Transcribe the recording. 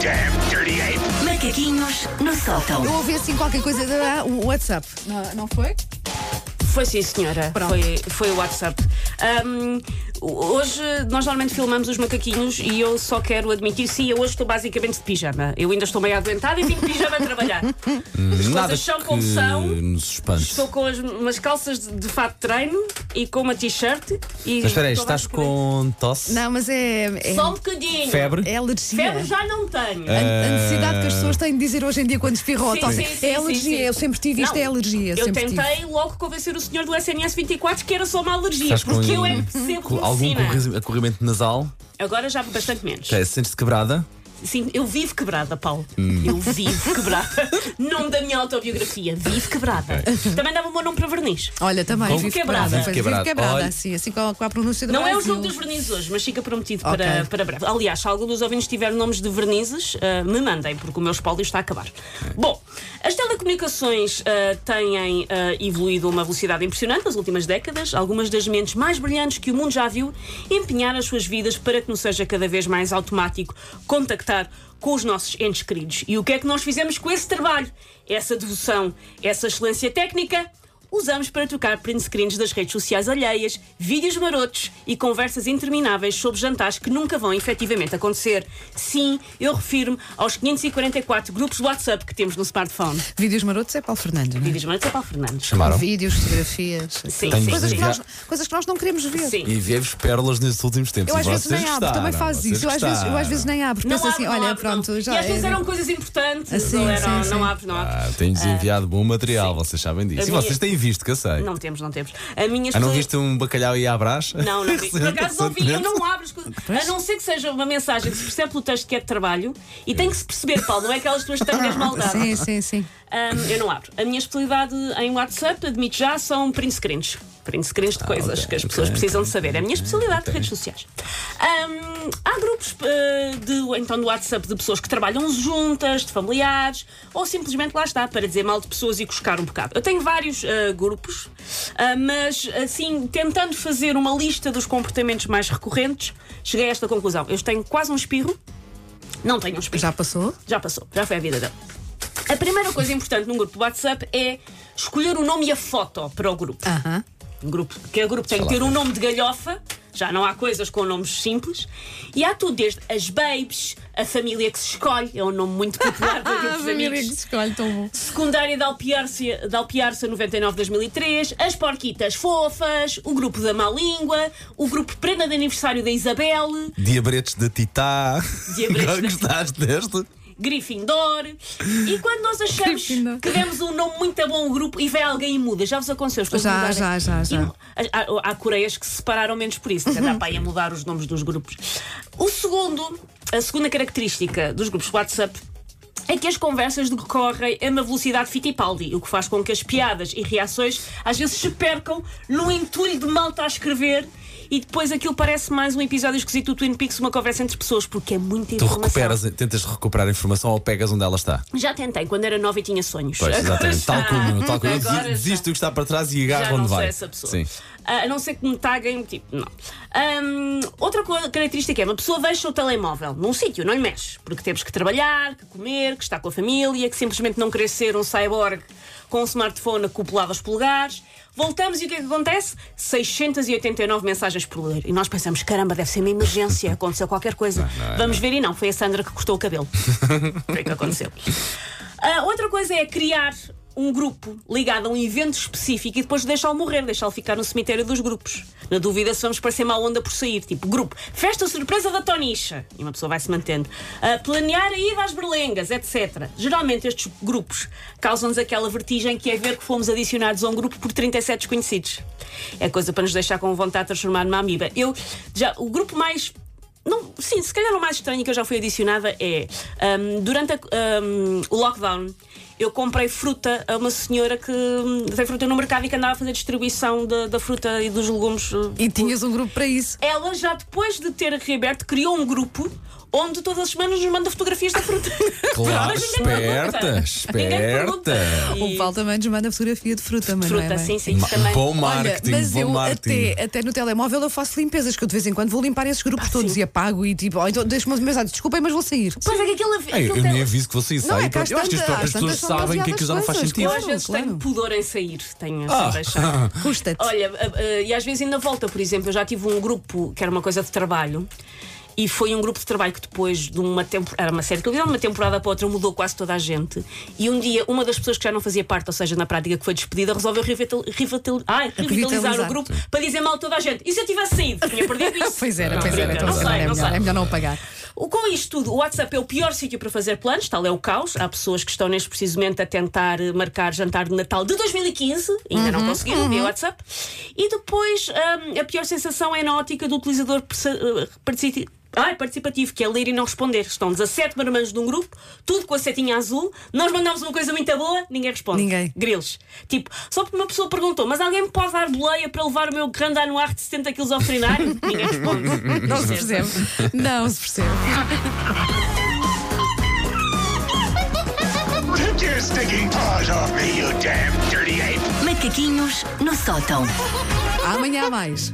damn dirty ape! Macaquinhos no sótão. Eu ouvi assim qualquer coisa da o WhatsApp. Não, não foi? Foi sim, senhora. Pronto. Foi, foi o WhatsApp. Ahm, hoje nós normalmente filmamos os macaquinhos e eu só quero admitir, sim, eu hoje estou basicamente de pijama. Eu ainda estou meio adoentada e vim de pijama a trabalhar. As Nada coisas são como são. nos espante. Estou com as, umas calças de, de fato de treino e com uma t-shirt. e Mas espera aí, estou estás basicamente- com tosse? Não, mas é. É, Só um bocadinho. Febre? é alergia. Febre já não tenho. A, a necessidade que as pessoas têm de dizer hoje em dia quando Sim, tossem. sim, sim, é sim, alergia. sim. Eu sempre tive isto, Não, é alergia. Eu sempre tive. tentei logo convencer o senhor do SNS 24 que era só uma alergia, Estás com porque eu é que percebo com algum medicina. corri- acorrimento nasal? Agora já bastante menos. Okay, Sentes-te quebrada? Sim, eu vivo quebrada, Paulo. Hum. Eu vivo quebrada. nome da minha autobiografia, vivo quebrada. Também dava o meu nome para verniz. Olha, também, Como? vivo Quebrada. quebrada. Vivo quebrada. quebrada, Olha. assim, assim com a, com a pronúncia do Não é o Brasil. jogo dos vernizes hoje, mas fica prometido Ok. para, para breve. Aliás, se algum dos ouvintes tiver nomes de vernizes, ah, me mandem, porque o meu espólio está a acabar. Bom, as telecomunicações ah, têm ah, evoluído a uma velocidade impressionante nas últimas décadas. Algumas das mentes mais brilhantes que o mundo já viu empenhar as suas vidas para que nos seja cada vez mais automático contactar com os nossos entes queridos. E o que é que nós fizemos com esse trabalho? Essa devoção, essa excelência técnica? Usamos para trocar print screens das redes sociais alheias, vídeos marotos e conversas intermináveis sobre jantares que nunca vão efetivamente acontecer. Sim, eu refiro-me aos 544 grupos de WhatsApp que temos no smartphone. Vídeos marotos é Paulo Fernandes, não é? Vídeos marotos é Paulo Fernandes. Chamaram? Vídeos, fotografias. Sim, sim. Coisas que, nós, coisas que nós não queremos ver. Sim. Enviei-vos pérolas nestes últimos tempos. Eu e às vezes nem abro, também faz isso. Eu às, vezes, eu às vezes nem abro. Penso assim, abro, olha, abro, pronto, não. já E às vezes é- eram coisas importantes. Assim, ou eram, sim, não sim. abro, não abro. Ah, Tens enviado bom material, vocês sabem disso. E vocês têm visto, que eu sei. Não temos, não temos. A minha Ah, não viste um bacalhau e à brás? Não, não vi. Por acaso não vi. Eu não abro as coisas. A não ser que seja uma mensagem que se percebe pelo texto que é de trabalho e tem que se perceber, Paulo, não é aquelas tuas tangas maldadas. Sim, sim, sim. Ahm, eu não abro. A minha especialidade em WhatsApp, admito já, são print screens. Print screens de coisas Ah, ok, que as pessoas ok, precisam ok, de saber. É a minha especialidade de redes sociais. Ahm, há grupos eh, de, então, do WhatsApp de pessoas que trabalham juntas, de familiares, ou simplesmente lá está, para dizer mal de pessoas e cuscar um bocado. Eu tenho vários eh, grupos, ah, mas assim, tentando fazer uma lista dos comportamentos mais recorrentes, cheguei a esta conclusão. Eu tenho quase um espirro. Não tenho um espirro. Já passou? Já passou, já foi a vida dele. A primeira coisa importante num grupo de WhatsApp é escolher o nome e a foto para o grupo. Aham. Um grupo que o grupo tem que ter um nome de galhofa, já não há coisas com nomes simples, e há tudo, desde as babes, a família que se escolhe, é um nome muito popular para grupos de família que amigos. se escolhe, tão bom. Secundária da Alpiarça, da Alpiarça 99-2003, as Porquitas Fofas, o grupo da Má Língua, o grupo Prenda de Aniversário da Isabel, Diabretes da Titá. Diabretes da- Gostaste deste? Gryffindor. E quando nós achamos Gryffindor. que demos um nome muito bom ao grupo e vem alguém e muda, já vos aconteceu? Já, já, já, já. E há, há Coreias que se separaram menos por isso, que dá para ir a mudar os nomes dos grupos. O segundo, a segunda característica dos grupos WhatsApp é que as conversas decorrem a uma velocidade Fittipaldi, o que faz com que as piadas e reações às vezes se percam no entulho de malta a escrever e depois aquilo parece mais um episódio esquisito do Twin Peaks, uma conversa entre pessoas, porque é muita Tu informação. recuperas, tentas recuperar a informação ou pegas onde ela está? Já tentei, quando era nova e tinha sonhos. Pois, exatamente. Tal já- como eu, tal como eu. agora Desi- Desisto do que está para trás e agarro onde vai. essa pessoa. Sim. Ah, a não ser que me taguem, tipo, não. Ahm, outra co- característica é uma pessoa deixa o telemóvel num sítio, não lhe mexe, porque temos que trabalhar, que comer, que estar com a família, que simplesmente não querer ser um cyborg com um smartphone acoplado aos polegares. Voltamos e o que é que acontece? 689 mensagens por ler. E nós pensamos, caramba, deve ser uma emergência, aconteceu qualquer coisa. não é, Vamos ver e não, foi a Sandra que cortou o cabelo. foi o que aconteceu. Ah, outra coisa é criar um grupo ligado a um evento específico e depois deixá-lo morrer, deixá-lo ficar no cemitério dos grupos. Na dúvida se vamos parecer má onda por sair. Tipo, grupo, festa surpresa da Tonicha. E uma pessoa vai se mantendo. Ah, planear a ida às berlengas, etc. Geralmente estes grupos causam-nos aquela vertigem que é ver que fomos adicionados a um grupo por 37 desconhecidos. É coisa para nos deixar com vontade de transformar numa amiba. Eu, já, o grupo mais não, sim, se calhar o mais estranho que eu já fui adicionada é um, durante a- um, o lockdown eu comprei fruta a uma senhora que hum, tem fruta no mercado e que andava a fazer distribuição da, da fruta e dos legumes. uh, E tinhas um grupo para isso. Ela já depois de ter reaberto criou um grupo onde todas as semanas nos manda fotografias da fruta. Claro, Mas ninguém pergunta. esperta, esperta. O Paulo também nos manda fotografia de fruta, mas não é Fruta, bem. sim, sim. Também. Bom Olha, marketing, mas bom eu marketing. até, até no telemóvel eu faço limpezas, que eu de vez em quando vou limpar esses grupos Ah, todos sim. e apago e tipo, ou então deixo-me uma mensagem, desculpem, mas vou sair. Pois é que aquilo, Ei, aquilo eu tem- nem aviso que você Não, é sai. eu acho que as próprias pessoas sabem que aquilo já não faz sentido. Eu coisas. às vezes claro. tenho pudor em sair, tenho Ah. deixar. Custa-te. Olha, a- a- e às vezes ainda volta, por exemplo, eu já tive um grupo que era uma coisa de trabalho. E foi um grupo de trabalho que depois de uma temporada, era uma série de televisão, de uma temporada para outra mudou quase toda a gente. E um dia, uma das pessoas que já não fazia parte, ou seja, na prática que foi despedida, resolveu revital, revital, ai, revitalizar o grupo para dizer mal a toda a gente. E se eu tivesse saído? Tinha perdido isso. Pois era, Não, pois era, então não se sei, é não melhor, sei. é melhor não apagar. O- Com isto tudo, o WhatsApp é o pior sítio para fazer planos, tal é o caos. Há pessoas que estão neste precisamente a tentar eh, marcar jantar de Natal de 2015, ainda não conseguiram via WhatsApp. E depois hum, a pior sensação é na ótica do utilizador partici- Ai, participativo, que é ler e não responder. Estão 17 marmanjos de um grupo, tudo com a setinha azul. Nós mandamos uma coisa muito boa, ninguém responde. Ninguém. Grilos. Tipo, só porque uma pessoa perguntou, mas alguém me pode dar boleia para levar o meu grande anuar de 70 quilos ao veterinário? ninguém responde. Não se percebe. Não se percebe. Take your stinking paws off me, you damn dirty ape! Macaquinhos no sótão. Amanhã há mais.